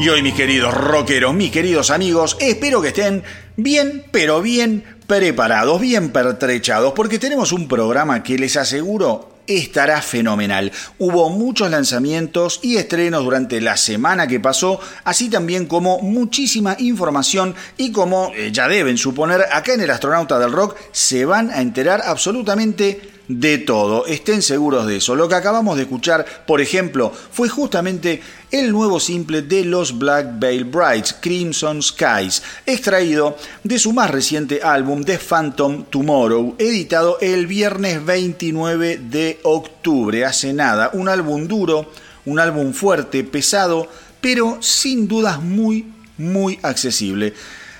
Y hoy mis queridos rockeros, mis queridos amigos, espero que estén bien, pero bien preparados, bien pertrechados, porque tenemos un programa que les aseguro estará fenomenal. Hubo muchos lanzamientos y estrenos durante la semana que pasó, así también como muchísima información y como eh, ya deben suponer, acá en el Astronauta del Rock se van a enterar absolutamente de todo, estén seguros de eso. Lo que acabamos de escuchar, por ejemplo, fue justamente el nuevo simple de los Black Veil Brides, Crimson Skies, extraído de su más reciente álbum The Phantom Tomorrow, editado el viernes 29 de octubre, hace nada, un álbum duro, un álbum fuerte, pesado, pero sin dudas muy, muy accesible.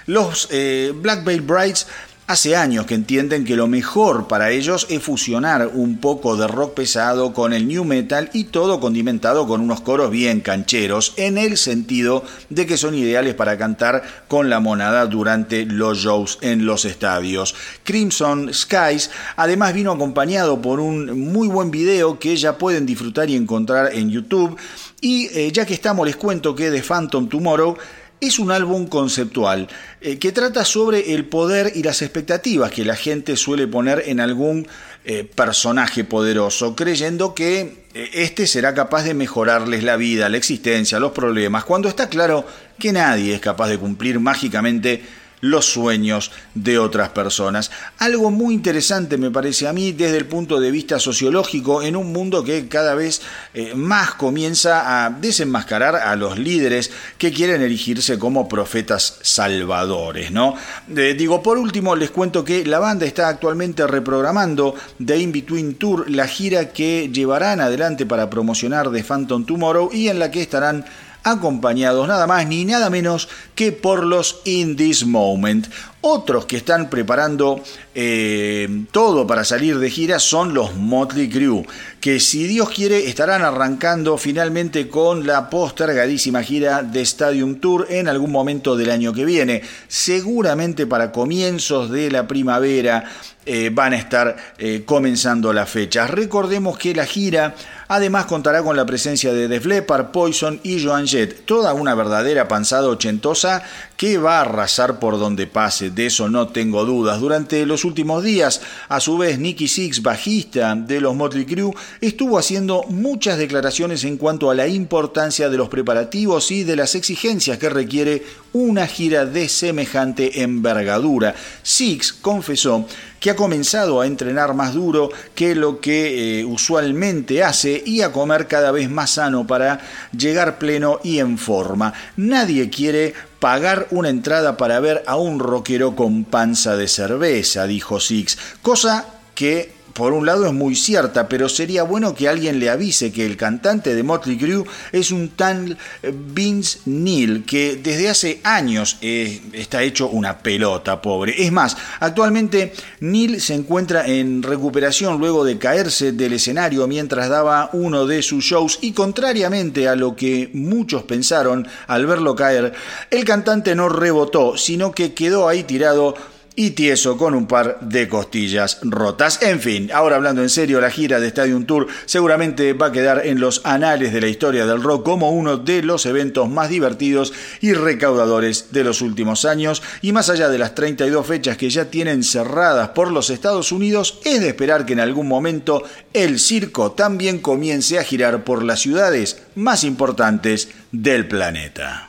Los eh, Black Veil Brides Hace años que entienden que lo mejor para ellos es fusionar un poco de rock pesado con el new metal y todo condimentado con unos coros bien cancheros, en el sentido de que son ideales para cantar con la monada durante los shows en los estadios. Crimson Skies además vino acompañado por un muy buen video que ya pueden disfrutar y encontrar en YouTube. Y eh, ya que estamos, les cuento que The Phantom Tomorrow es un álbum conceptual eh, que trata sobre el poder y las expectativas que la gente suele poner en algún eh, personaje poderoso, creyendo que eh, este será capaz de mejorarles la vida, la existencia, los problemas, cuando está claro que nadie es capaz de cumplir mágicamente los sueños de otras personas. Algo muy interesante me parece a mí desde el punto de vista sociológico en un mundo que cada vez eh, más comienza a desenmascarar a los líderes que quieren erigirse como profetas salvadores, ¿no? Digo, por último les cuento que la banda está actualmente reprogramando The In Between Tour, la gira que llevarán adelante para promocionar The Phantom Tomorrow y en la que estarán acompañados nada más ni nada menos que por los In This Moment. Otros que están preparando eh, todo para salir de gira son los Motley Crue, que si Dios quiere estarán arrancando finalmente con la postergadísima gira de Stadium Tour en algún momento del año que viene, seguramente para comienzos de la primavera eh, van a estar eh, comenzando las fechas. Recordemos que la gira además contará con la presencia de Def Leppard, Poison y Joan Jett, toda una verdadera panzada ochentosa que va a arrasar por donde pase, de eso no tengo dudas. Durante los últimos días, a su vez, Nicky Six, bajista de los Motley Crue, estuvo haciendo muchas declaraciones en cuanto a la importancia de los preparativos y de las exigencias que requiere una gira de semejante envergadura. Six confesó que ha comenzado a entrenar más duro que lo que eh, usualmente hace y a comer cada vez más sano para llegar pleno y en forma. Nadie quiere pagar una entrada para ver a un rockero con panza de cerveza, dijo Six, cosa que por un lado es muy cierta, pero sería bueno que alguien le avise que el cantante de Motley Crue es un tal eh, Vince Neil, que desde hace años eh, está hecho una pelota, pobre. Es más, actualmente Neil se encuentra en recuperación luego de caerse del escenario mientras daba uno de sus shows y contrariamente a lo que muchos pensaron al verlo caer, el cantante no rebotó, sino que quedó ahí tirado y tieso con un par de costillas rotas. En fin, ahora hablando en serio, la gira de Stadium Tour seguramente va a quedar en los anales de la historia del rock como uno de los eventos más divertidos y recaudadores de los últimos años y más allá de las 32 fechas que ya tienen cerradas por los Estados Unidos, es de esperar que en algún momento el circo también comience a girar por las ciudades más importantes del planeta.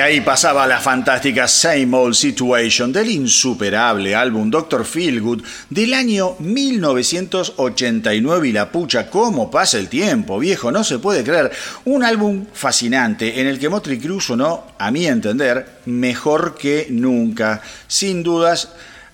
Ahí pasaba la fantástica Same Old Situation del insuperable álbum Dr. Feelgood del año 1989 y la pucha, cómo pasa el tiempo, viejo, no se puede creer. Un álbum fascinante en el que Motley Crue sonó, a mi entender, mejor que nunca. Sin dudas,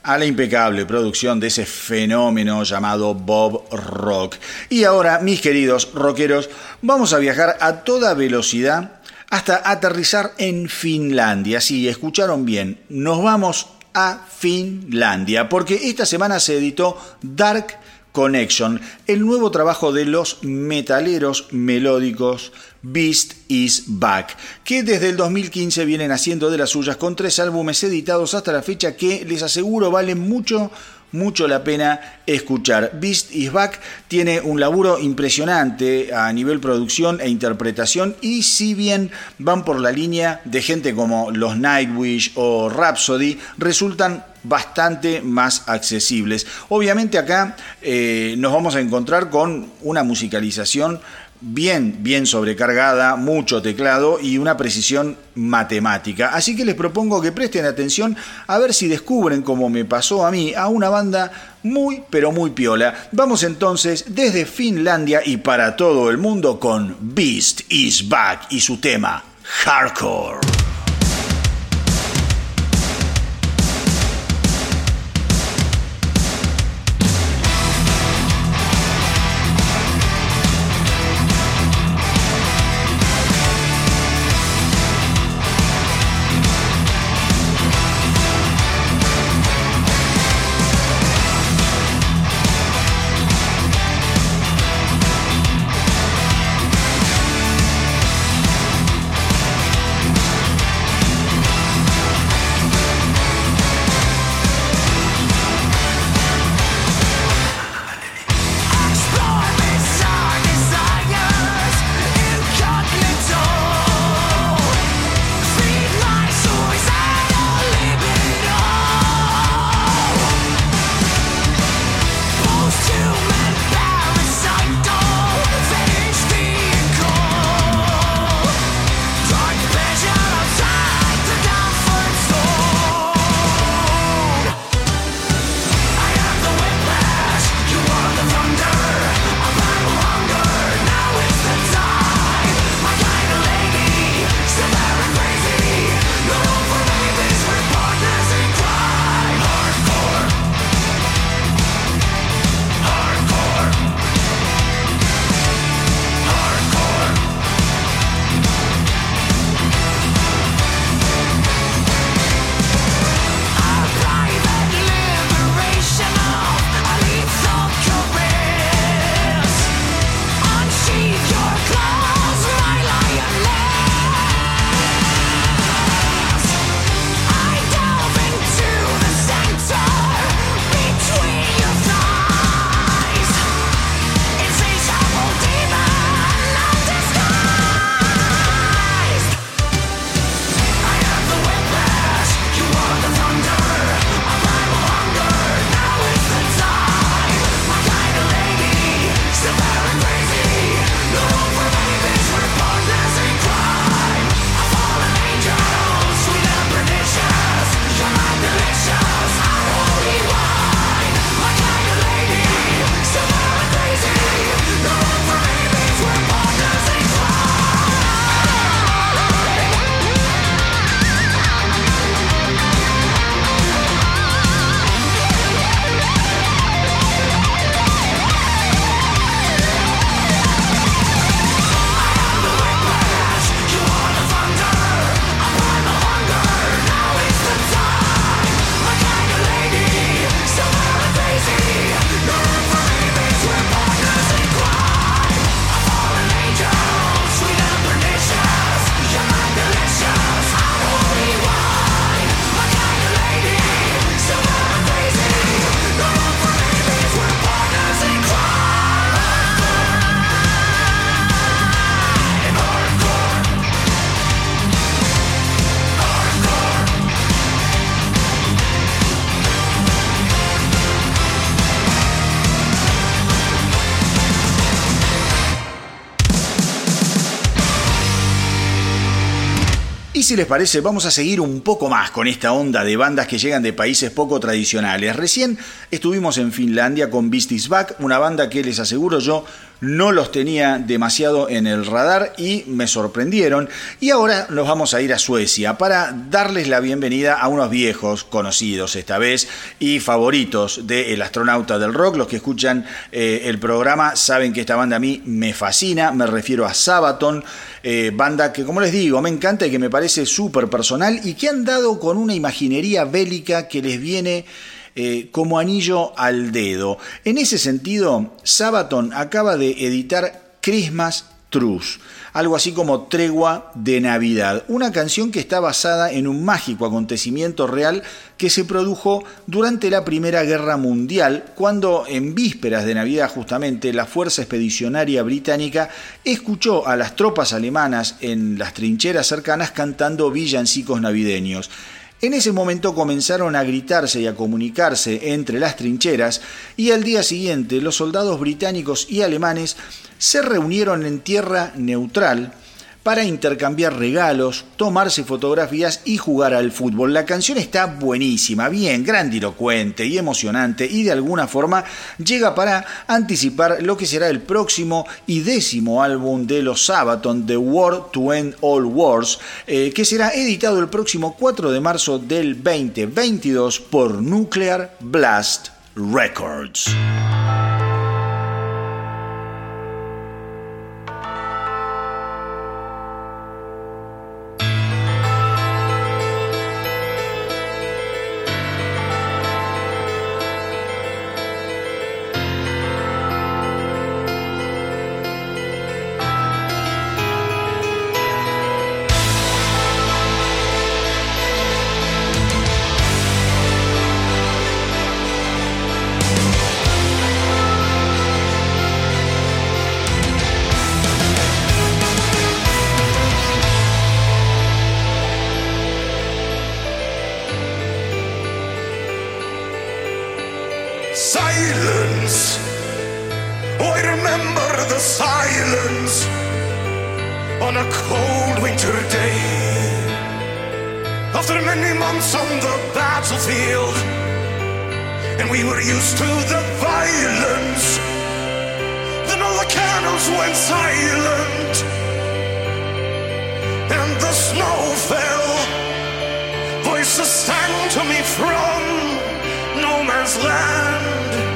a la impecable producción de ese fenómeno llamado Bob Rock. Y ahora, mis queridos rockeros, vamos a viajar a toda velocidad hasta aterrizar en Finlandia. Sí, escucharon bien, nos vamos a Finlandia, porque esta semana se editó Dark Connection, el nuevo trabajo de los metaleros melódicos Beast is Back, que desde el 2015 vienen haciendo de las suyas con tres álbumes editados hasta la fecha que les aseguro valen mucho mucho la pena escuchar. Beast is Back tiene un laburo impresionante a nivel producción e interpretación y si bien van por la línea de gente como los Nightwish o Rhapsody, resultan bastante más accesibles. Obviamente acá eh, nos vamos a encontrar con una musicalización bien, bien sobrecargada, mucho teclado y una precisión matemática. Así que les propongo que presten atención a ver si descubren, como me pasó a mí, a una banda muy, pero muy piola. Vamos entonces desde Finlandia y para todo el mundo con Beast is Back y su tema Hardcore. Si les parece, vamos a seguir un poco más con esta onda de bandas que llegan de países poco tradicionales. Recién estuvimos en Finlandia con Beasties Back, una banda que les aseguro yo no los tenía demasiado en el radar y me sorprendieron. Y ahora nos vamos a ir a Suecia para darles la bienvenida a unos viejos conocidos esta vez y favoritos del astronauta del rock. Los que escuchan eh, el programa saben que esta banda a mí me fascina, me refiero a Sabaton, eh, banda que como les digo me encanta y que me parece súper personal y que han dado con una imaginería bélica que les viene eh, como anillo al dedo. En ese sentido, Sabaton acaba de editar Christmas Truce, algo así como Tregua de Navidad, una canción que está basada en un mágico acontecimiento real que se produjo durante la Primera Guerra Mundial, cuando en vísperas de Navidad justamente la Fuerza Expedicionaria Británica escuchó a las tropas alemanas en las trincheras cercanas cantando villancicos navideños. En ese momento comenzaron a gritarse y a comunicarse entre las trincheras y al día siguiente los soldados británicos y alemanes se reunieron en tierra neutral para intercambiar regalos, tomarse fotografías y jugar al fútbol. La canción está buenísima, bien grandilocuente y emocionante y de alguna forma llega para anticipar lo que será el próximo y décimo álbum de los Sabaton, The War to End All Wars, eh, que será editado el próximo 4 de marzo del 2022 por Nuclear Blast Records. After many months on the battlefield, and we were used to the violence, then all the cannons went silent, and the snow fell. Voices sang to me from no man's land.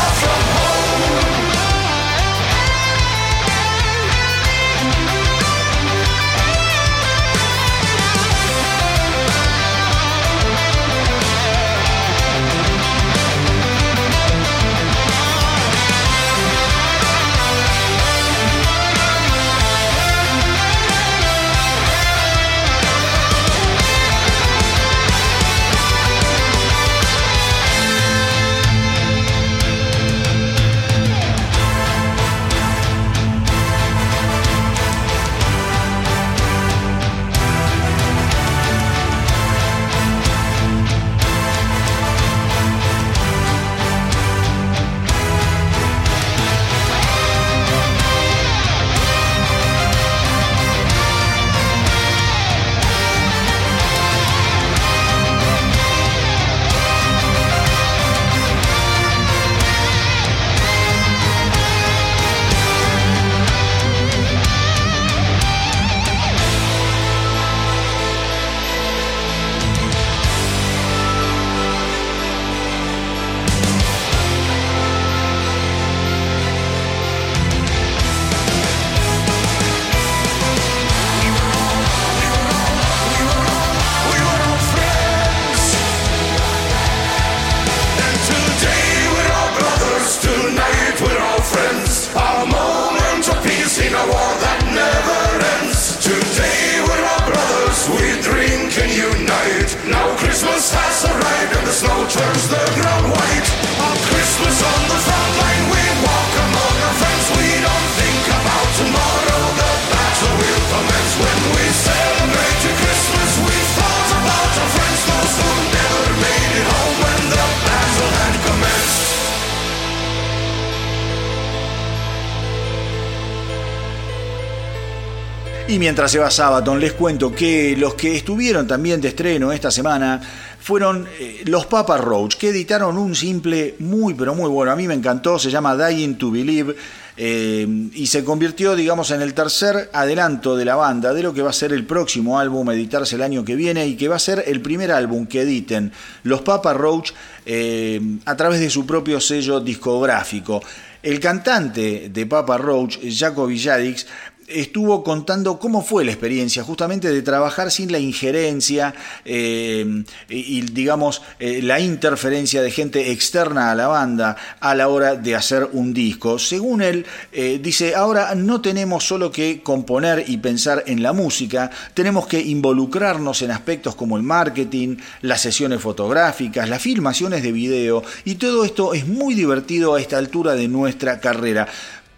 Y mientras se va Sabaton, les cuento que los que estuvieron también de estreno esta semana fueron eh, los Papa Roach, que editaron un simple muy, pero muy bueno. A mí me encantó, se llama Dying to Believe. Eh, y se convirtió, digamos, en el tercer adelanto de la banda de lo que va a ser el próximo álbum a editarse el año que viene y que va a ser el primer álbum que editen los Papa Roach eh, a través de su propio sello discográfico. El cantante de Papa Roach, Jaco Villadix, estuvo contando cómo fue la experiencia justamente de trabajar sin la injerencia eh, y, digamos eh, la interferencia de gente externa a la banda a la hora de hacer un disco. Según él, eh, dice, ahora no tenemos solo que componer y pensar en la música, tenemos que involucrarnos en aspectos como el marketing, las sesiones fotográficas, las filmaciones de video y todo esto es muy divertido a esta altura de nuestra carrera.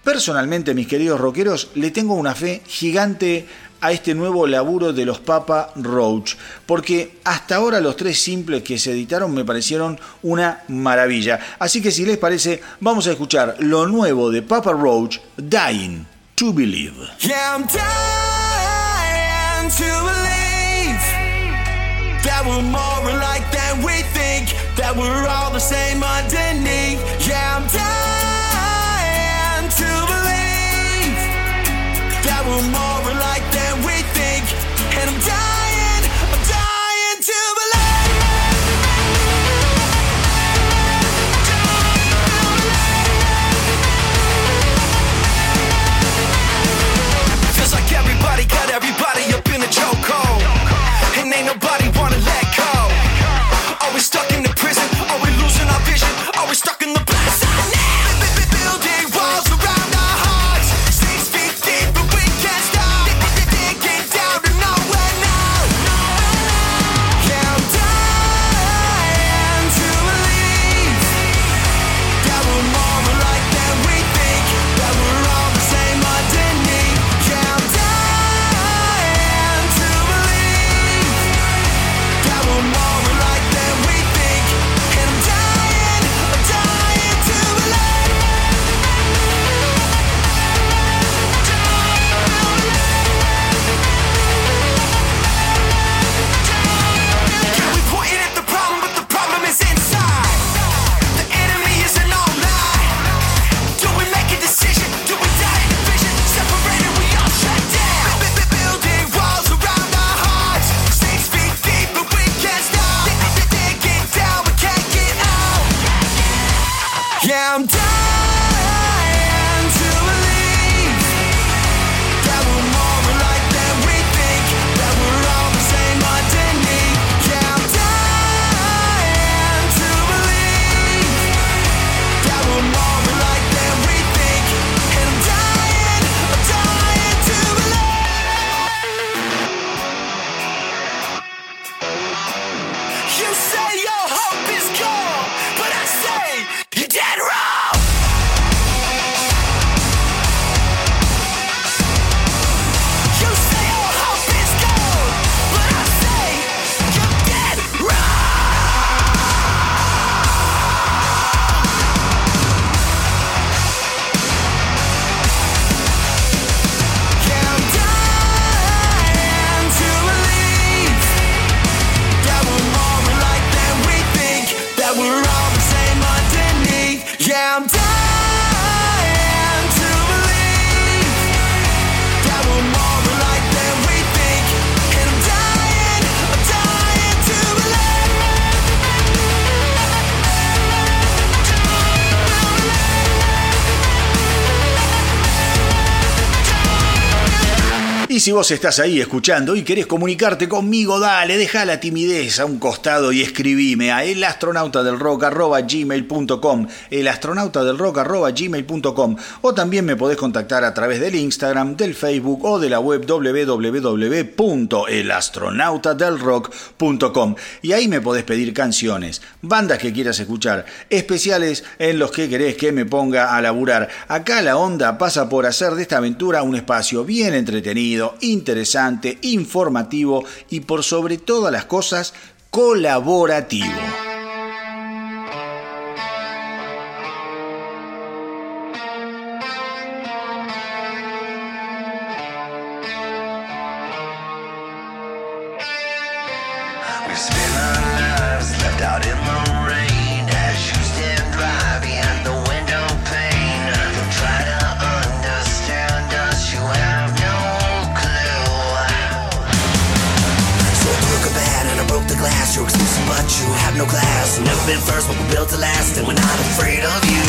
Personalmente, mis queridos rockeros, le tengo una fe gigante a este nuevo laburo de los Papa Roach, porque hasta ahora los tres simples que se editaron me parecieron una maravilla. Así que si les parece, vamos a escuchar lo nuevo de Papa Roach, Dying to Believe. Si vos estás ahí escuchando y querés comunicarte conmigo, dale, deja la timidez a un costado y escribime a elastronautadelrock.gmail.com elastronautadelrock.gmail.com o también me podés contactar a través del Instagram, del Facebook o de la web www.elastronautadelrock.com y ahí me podés pedir canciones, bandas que quieras escuchar, especiales en los que querés que me ponga a laburar. Acá la onda pasa por hacer de esta aventura un espacio bien entretenido, interesante, informativo y por sobre todas las cosas colaborativo. past. Never been first, but we're built to last, and we're not afraid of you.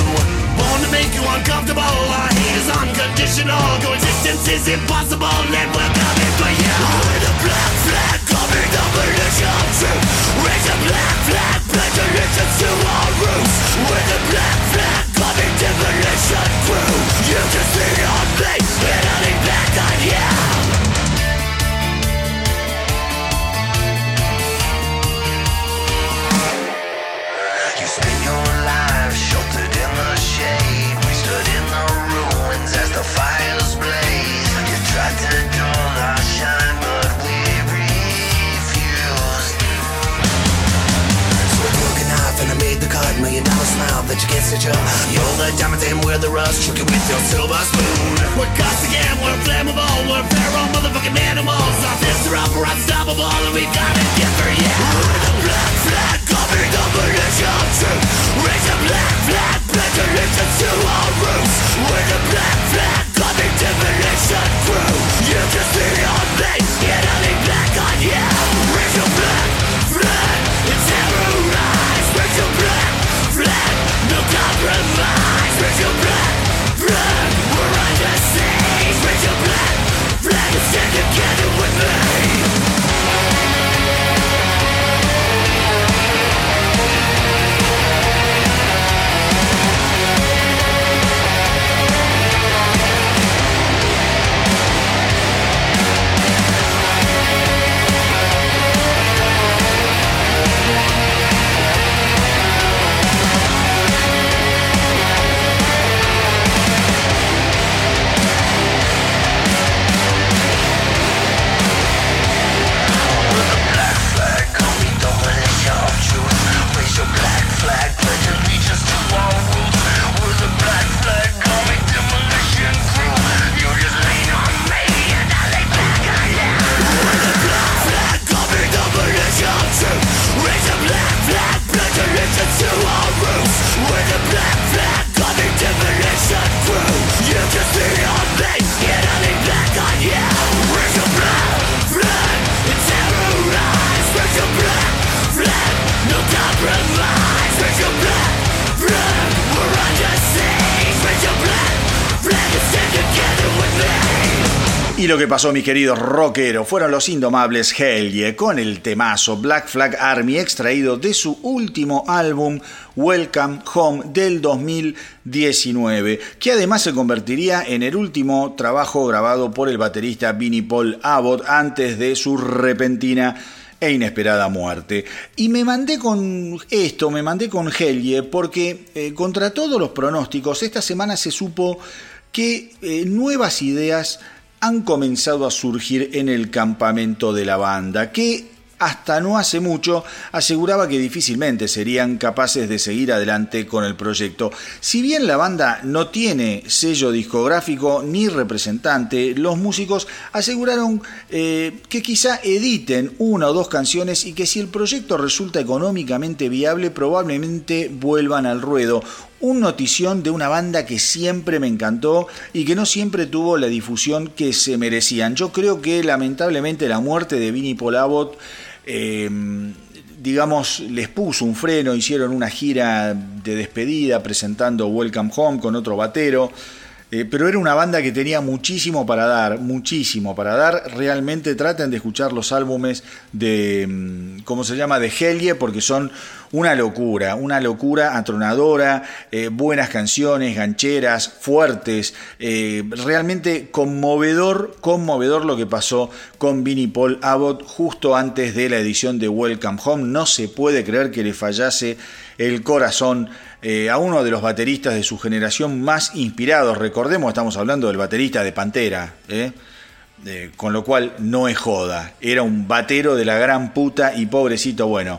Born to make you uncomfortable. Our hate is unconditional. Coexistence is impossible, and we're coming for you. With a black flag coming the pollution. Raise a black flag, pledge allegiance to our roots. With a black flag coming demolition crew. You can see our face, and I'll back on you. love that you can't stitch up. You're the diamond and we're the rust. Choking with your silver spoon. We're again, we're flammable. We're feral motherfucking animals. Our fists are up, we're unstoppable And we've got it together, yeah. Black flag covering the pollution. truth Raise the black flag, pledge allegiance to our roots. We're the black flag coming divination crew. You just see our face, it only black on you. Raise your black Black, black together with me lo que pasó, mis queridos rockeros, fueron los indomables Helge con el temazo Black Flag Army extraído de su último álbum Welcome Home del 2019, que además se convertiría en el último trabajo grabado por el baterista Vinnie Paul Abbott antes de su repentina e inesperada muerte. Y me mandé con esto, me mandé con Helge, porque eh, contra todos los pronósticos, esta semana se supo que eh, nuevas ideas han comenzado a surgir en el campamento de la banda, que hasta no hace mucho aseguraba que difícilmente serían capaces de seguir adelante con el proyecto. Si bien la banda no tiene sello discográfico ni representante, los músicos aseguraron eh, que quizá editen una o dos canciones y que si el proyecto resulta económicamente viable probablemente vuelvan al ruedo un notición de una banda que siempre me encantó y que no siempre tuvo la difusión que se merecían. Yo creo que lamentablemente la muerte de Vinnie Polabot em, digamos, les puso un freno, hicieron una gira de despedida presentando Welcome Home con otro batero. Eh, pero era una banda que tenía muchísimo para dar, muchísimo para dar. Realmente traten de escuchar los álbumes de, mm, ¿cómo se llama?, de Helge, porque son una locura, una locura atronadora, eh, buenas canciones, gancheras, fuertes, eh, realmente conmovedor, conmovedor lo que pasó con Vinnie Paul Abbott justo antes de la edición de Welcome Home. No se puede creer que le fallase el corazón eh, a uno de los bateristas de su generación más inspirados. Recordemos, estamos hablando del baterista de Pantera, ¿eh? con lo cual no es joda. Era un batero de la gran puta y pobrecito, bueno,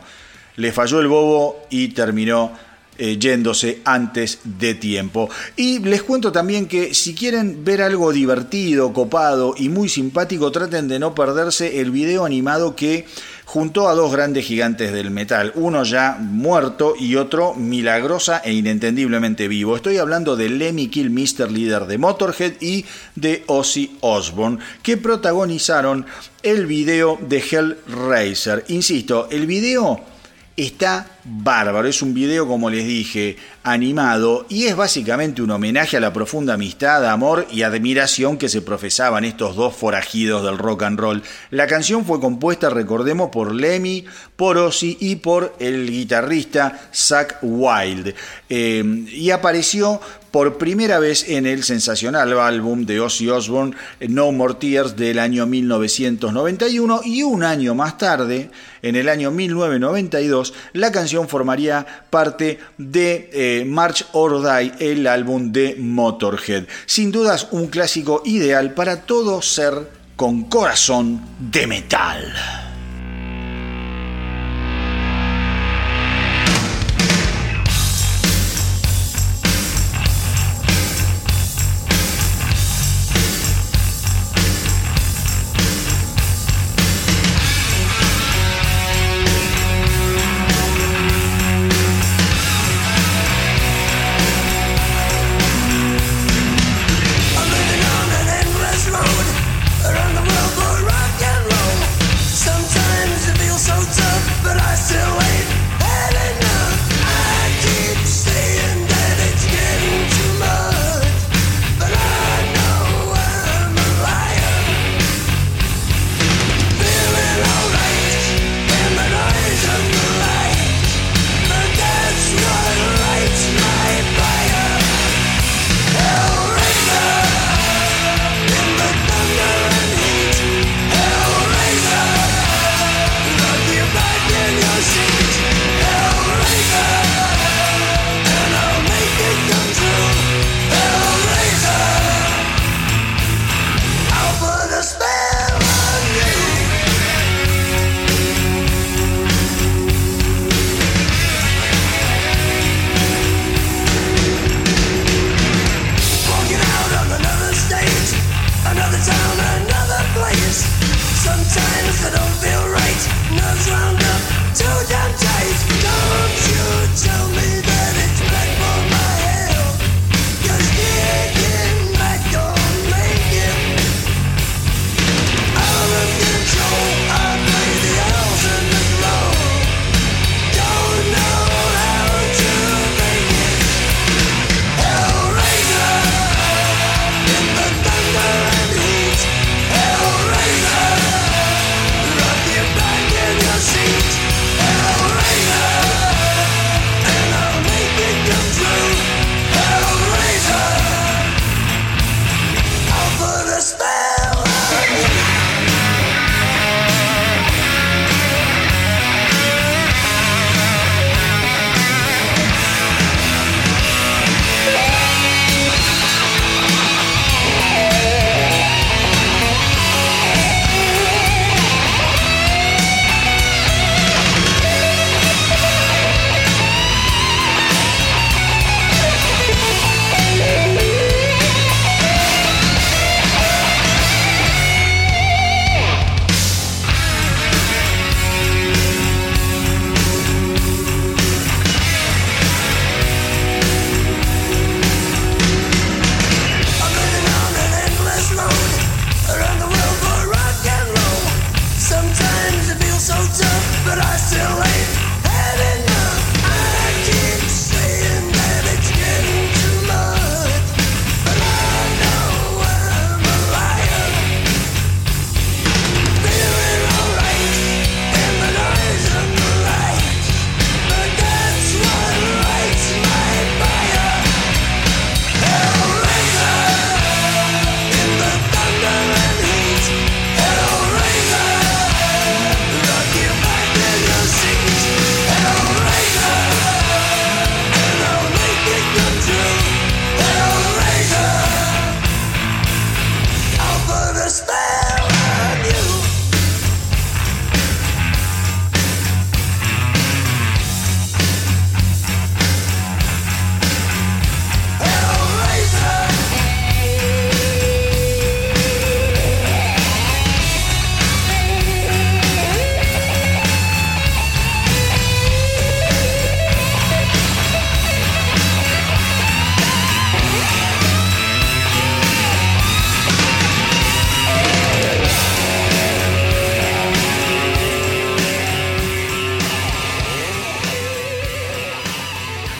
le falló el bobo y terminó eh, yéndose antes de tiempo. Y les cuento también que si quieren ver algo divertido, copado y muy simpático, traten de no perderse el video animado que juntó a dos grandes gigantes del metal, uno ya muerto y otro milagrosa e inentendiblemente vivo. Estoy hablando de Lemmy Kilmister, líder de Motorhead, y de Ozzy Osbourne, que protagonizaron el video de Hellraiser. Insisto, el video está bárbaro. Es un video, como les dije, animado y es básicamente un homenaje a la profunda amistad, amor y admiración que se profesaban estos dos forajidos del rock and roll. La canción fue compuesta, recordemos, por Lemmy, por Ozzy y por el guitarrista Zach Wild. Eh, y apareció por primera vez en el sensacional álbum de Ozzy Osbourne No More Tears del año 1991 y un año más tarde, en el año 1992, la canción formaría parte de eh, March or Die, el álbum de Motorhead. Sin dudas un clásico ideal para todo ser con corazón de metal.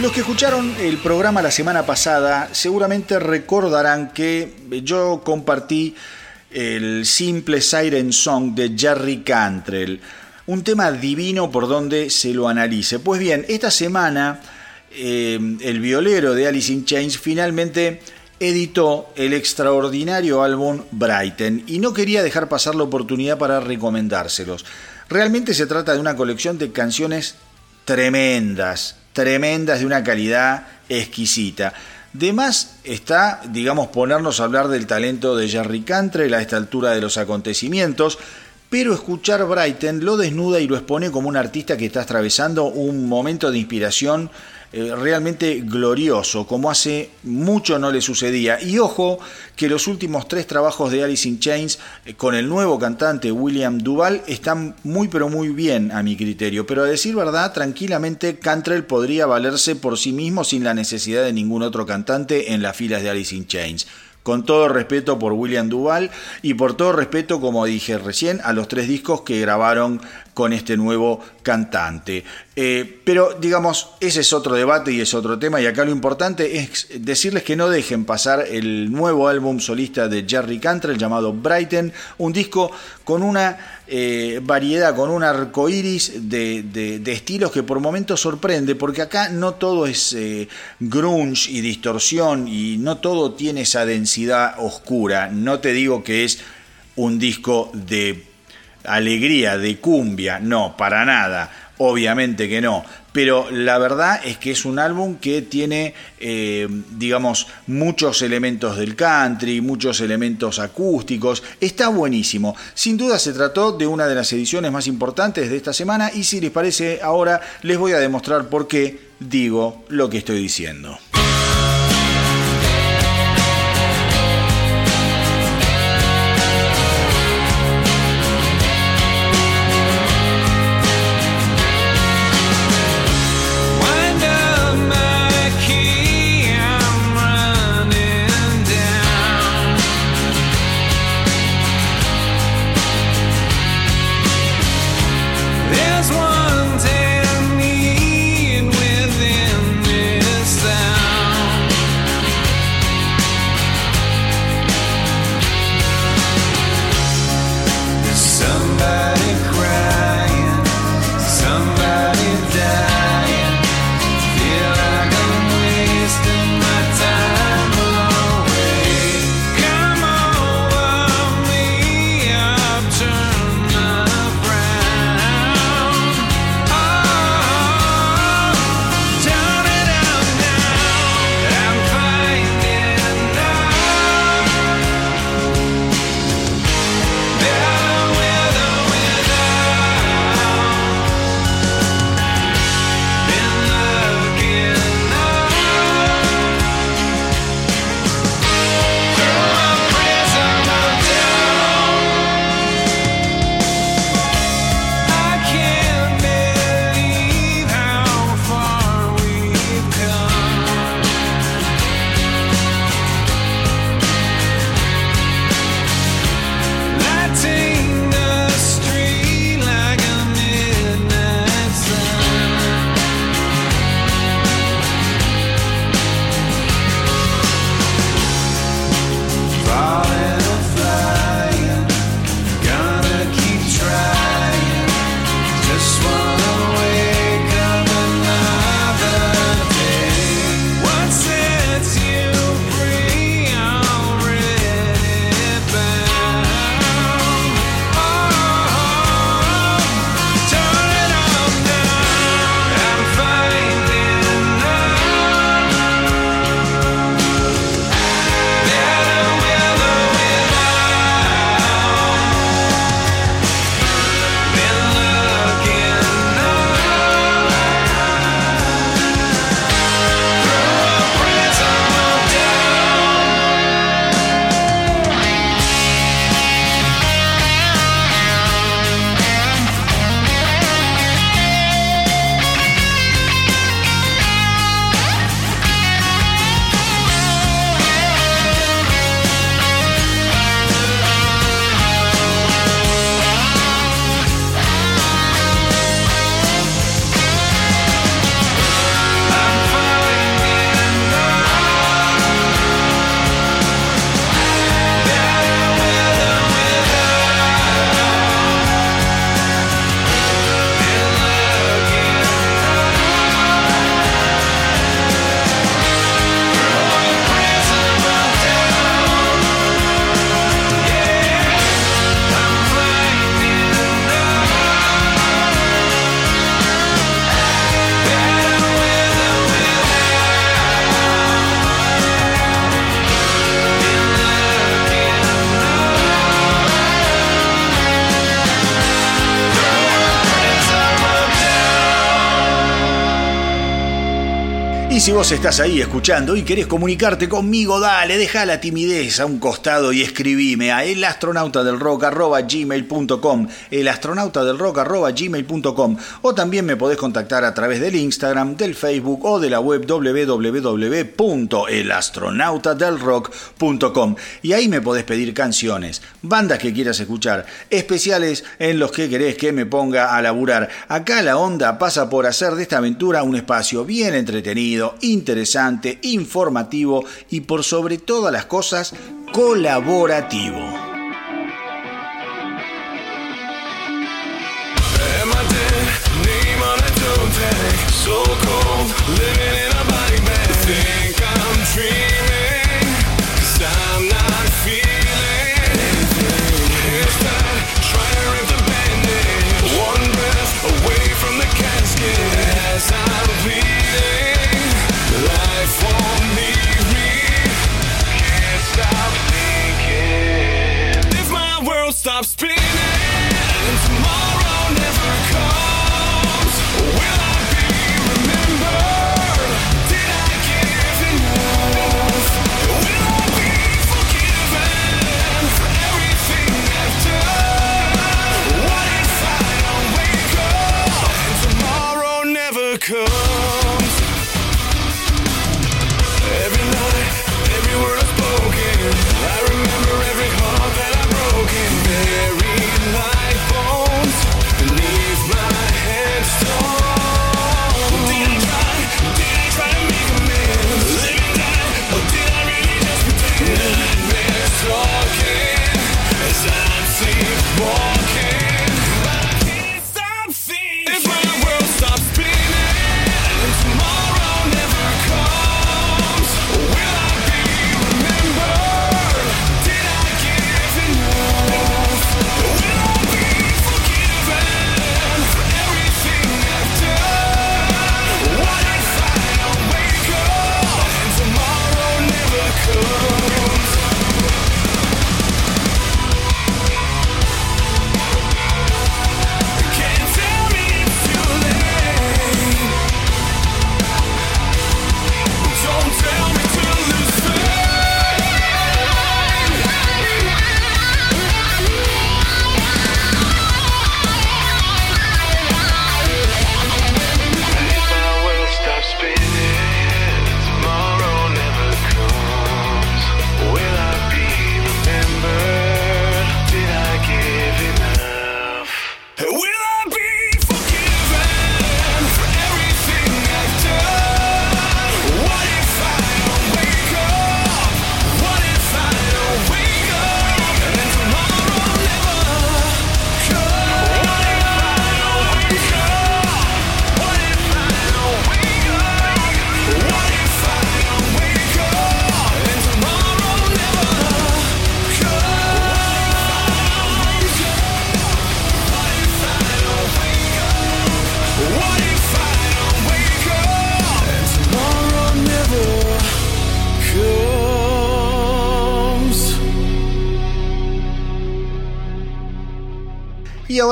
Los que escucharon el programa la semana pasada seguramente recordarán que yo compartí el simple Siren Song de Jerry Cantrell, un tema divino por donde se lo analice. Pues bien, esta semana eh, el violero de Alice in Chains finalmente editó el extraordinario álbum Brighton y no quería dejar pasar la oportunidad para recomendárselos. Realmente se trata de una colección de canciones tremendas, tremendas de una calidad exquisita. De más está, digamos, ponernos a hablar del talento de Jerry Cantrell a esta altura de los acontecimientos, pero escuchar Brighton lo desnuda y lo expone como un artista que está atravesando un momento de inspiración realmente glorioso, como hace mucho no le sucedía. Y ojo que los últimos tres trabajos de Alice in Chains eh, con el nuevo cantante William Duval están muy pero muy bien a mi criterio. Pero a decir verdad, tranquilamente Cantrell podría valerse por sí mismo sin la necesidad de ningún otro cantante en las filas de Alice in Chains con todo respeto por William Duval y por todo respeto, como dije recién, a los tres discos que grabaron con este nuevo cantante. Eh, pero digamos, ese es otro debate y es otro tema y acá lo importante es decirles que no dejen pasar el nuevo álbum solista de Jerry Cantrell llamado Brighton, un disco con una eh, variedad, con un arco iris de, estilos que por momentos sorprende, porque acá no todo es eh, grunge y distorsión y no todo tiene esa densidad oscura, no te digo que es un disco de alegría, de cumbia, no, para nada, obviamente que no, pero la verdad es que es un álbum que tiene, eh, digamos, muchos elementos del country, muchos elementos acústicos, está buenísimo. Sin duda se trató de una de las ediciones más importantes de esta semana y si les parece ahora les voy a demostrar por qué digo lo que estoy diciendo. Vos estás ahí escuchando y querés comunicarte conmigo, dale, deja la timidez a un costado y escribime a elastronautadelrock.gmail.com elastronautadelrock.gmail.com o también me podés contactar a través del Instagram, del Facebook o de la web www.elastronautadelrock.com y ahí me podés pedir canciones, bandas que quieras escuchar, especiales en los que querés que me ponga a laburar. Acá la onda pasa por hacer de esta aventura un espacio bien entretenido interesante, informativo y por sobre todas las cosas colaborativo. Y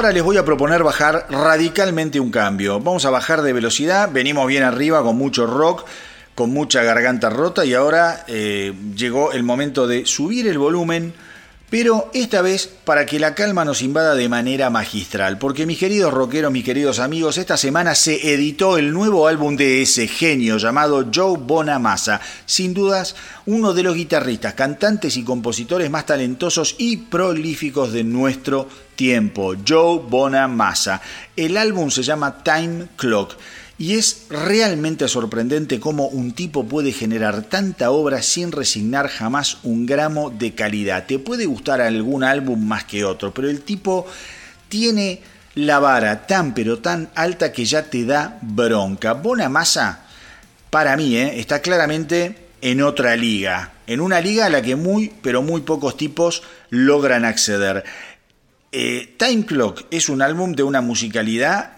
ahora les voy a proponer bajar radicalmente un cambio. Vamos a bajar de velocidad, venimos bien arriba con mucho rock, con mucha garganta rota y ahora eh, llegó el momento de subir el volumen pero esta vez para que la calma nos invada de manera magistral, porque mis queridos rockeros, mis queridos amigos, esta semana se editó el nuevo álbum de ese genio llamado Joe Bonamassa, sin dudas uno de los guitarristas, cantantes y compositores más talentosos y prolíficos de nuestro tiempo, Joe Bonamassa. El álbum se llama Time Clock y es realmente sorprendente cómo un tipo puede generar tanta obra sin resignar jamás un gramo de calidad. Te puede gustar algún álbum más que otro, pero el tipo tiene la vara tan pero tan alta que ya te da bronca. Bonamassa, para mí, ¿eh? está claramente en otra liga, en una liga a la que muy pero muy pocos tipos logran acceder. Eh, Time Clock es un álbum de una musicalidad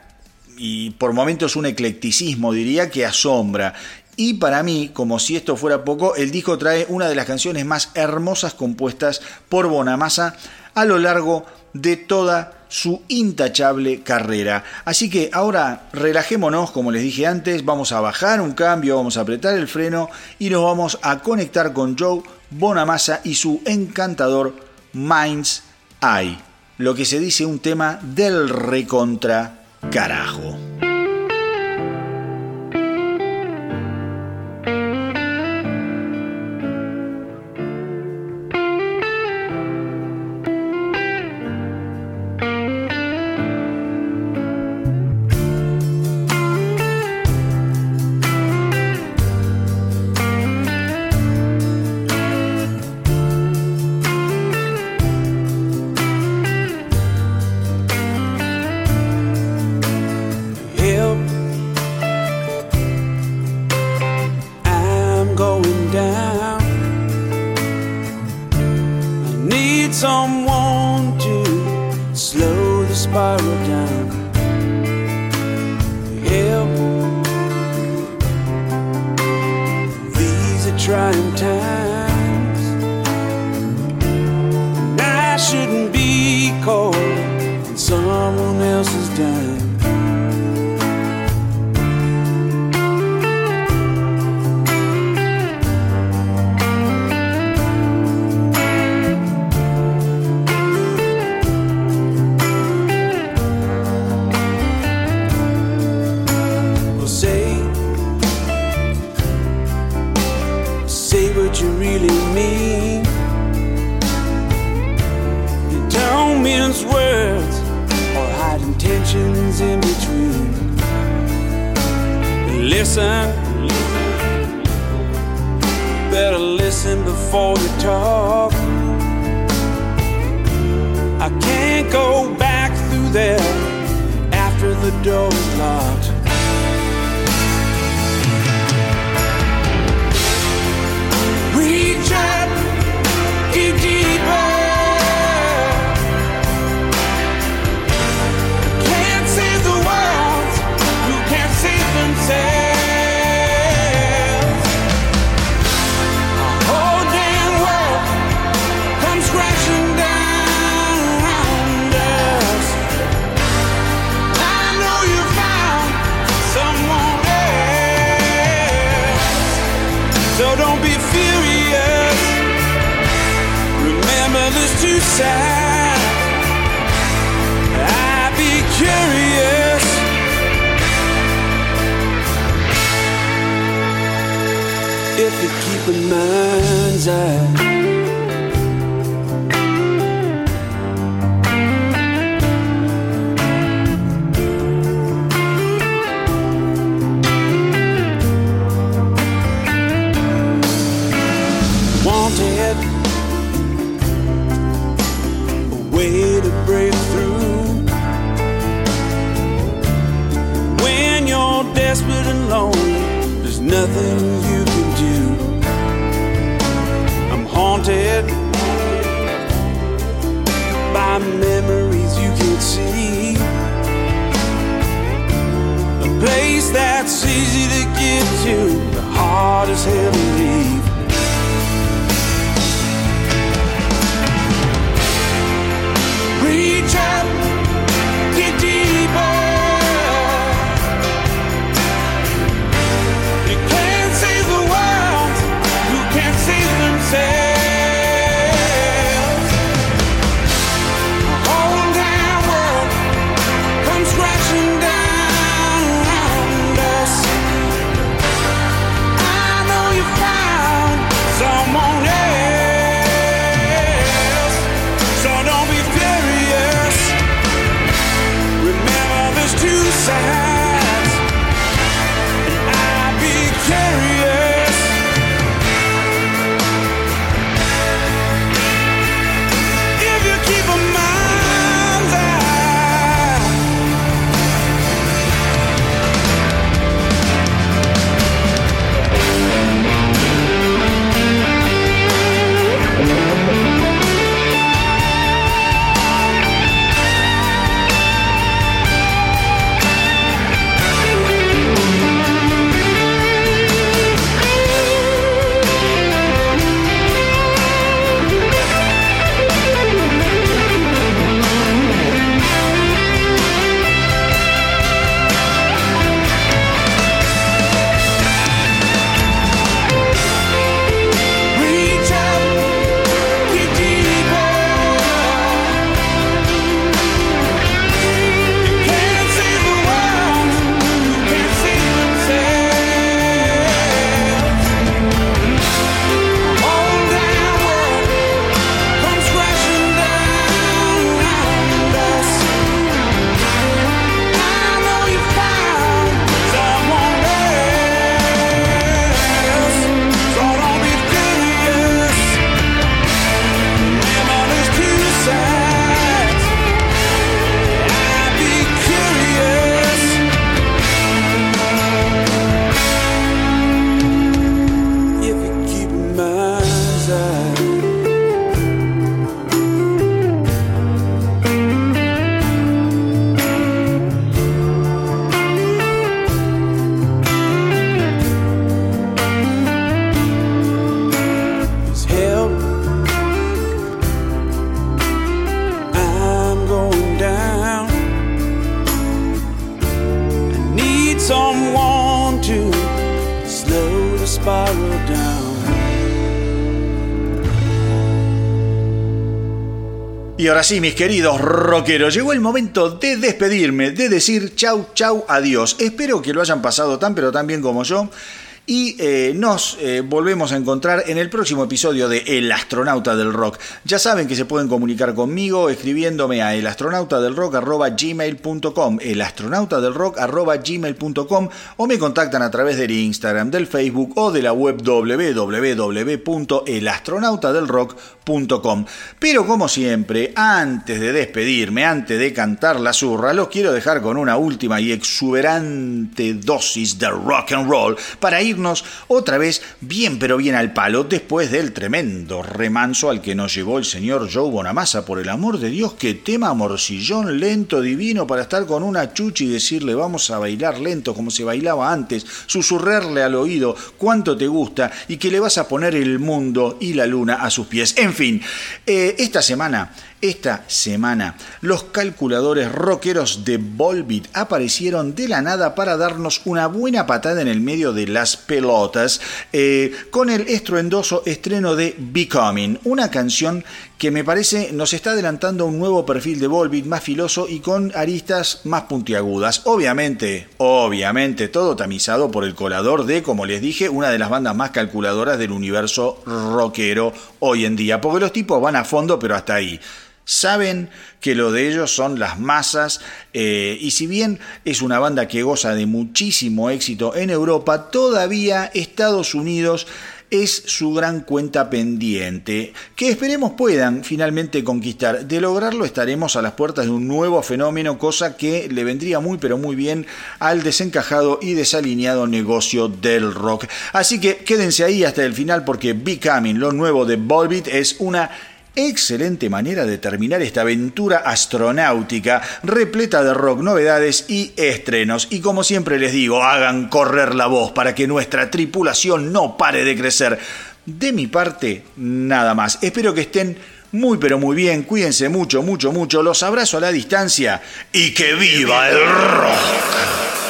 y por momentos un eclecticismo, diría, que asombra. Y para mí, como si esto fuera poco, el disco trae una de las canciones más hermosas compuestas por Bonamassa a lo largo de toda su intachable carrera. Así que ahora relajémonos, como les dije antes, vamos a bajar un cambio, vamos a apretar el freno y nos vamos a conectar con Joe Bonamassa y su encantador Mind's Eye, lo que se dice un tema del recontra carajo. trying times. Y ahora sí, mis queridos rockeros, llegó el momento de despedirme, de decir chau, chau, adiós. Espero que lo hayan pasado tan pero tan bien como yo. Y eh, nos eh, volvemos a encontrar en el próximo episodio de El Astronauta del Rock. Ya saben que se pueden comunicar conmigo escribiéndome a elastronautadelrock.gmail.com elastronautadelrock.gmail.com o me contactan a través del Instagram, del Facebook o de la web www.elastronautadelrock.com Pero como siempre, antes de despedirme, antes de cantar la zurra, los quiero dejar con una última y exuberante dosis de rock and roll para ir otra vez bien pero bien al palo después del tremendo remanso al que nos llevó el señor Joe Bonamassa. Por el amor de Dios, qué tema morcillón lento, divino para estar con una chuchi y decirle vamos a bailar lento como se bailaba antes, susurrarle al oído cuánto te gusta y que le vas a poner el mundo y la luna a sus pies. En fin, eh, esta semana esta semana, los calculadores rockeros de Volbeat aparecieron de la nada para darnos una buena patada en el medio de las pelotas eh, con el estruendoso estreno de Becoming, una canción que me parece nos está adelantando un nuevo perfil de Volbeat más filoso y con aristas más puntiagudas. Obviamente, obviamente, todo tamizado por el colador de, como les dije, una de las bandas más calculadoras del universo rockero hoy en día, porque los tipos van a fondo, pero hasta ahí saben que lo de ellos son las masas eh, y si bien es una banda que goza de muchísimo éxito en Europa, todavía Estados Unidos es su gran cuenta pendiente, que esperemos puedan finalmente conquistar. De lograrlo estaremos a las puertas de un nuevo fenómeno, cosa que le vendría muy pero muy bien al desencajado y desalineado negocio del rock. Así que quédense ahí hasta el final porque Becoming, lo nuevo de Volbeat, es una Excelente manera de terminar esta aventura astronáutica repleta de rock, novedades y estrenos. Y como siempre les digo, hagan correr la voz para que nuestra tripulación no pare de crecer. De mi parte, nada más. Espero que estén muy pero muy bien. Cuídense mucho, mucho, mucho. Los abrazo a la distancia y que viva el rock.